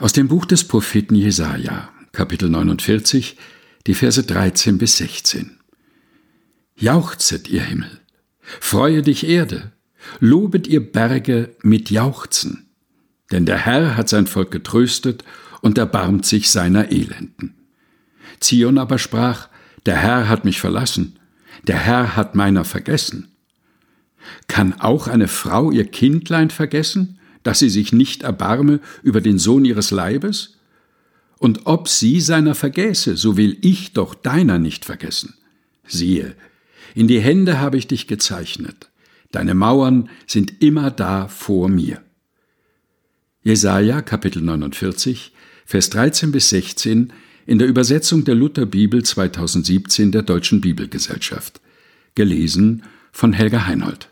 Aus dem Buch des Propheten Jesaja, Kapitel 49, die Verse 13 bis 16. Jauchzet, ihr Himmel, freue dich Erde, lobet ihr Berge mit Jauchzen, denn der Herr hat sein Volk getröstet und erbarmt sich seiner Elenden. Zion aber sprach, der Herr hat mich verlassen, der Herr hat meiner vergessen. Kann auch eine Frau ihr Kindlein vergessen, dass sie sich nicht erbarme über den Sohn ihres Leibes? Und ob sie seiner vergäße, so will ich doch deiner nicht vergessen. Siehe, in die Hände habe ich dich gezeichnet, deine Mauern sind immer da vor mir. Jesaja Kapitel 49, Vers 13 bis 16 in der Übersetzung der Lutherbibel 2017 der Deutschen Bibelgesellschaft. Gelesen von Helga Heinold.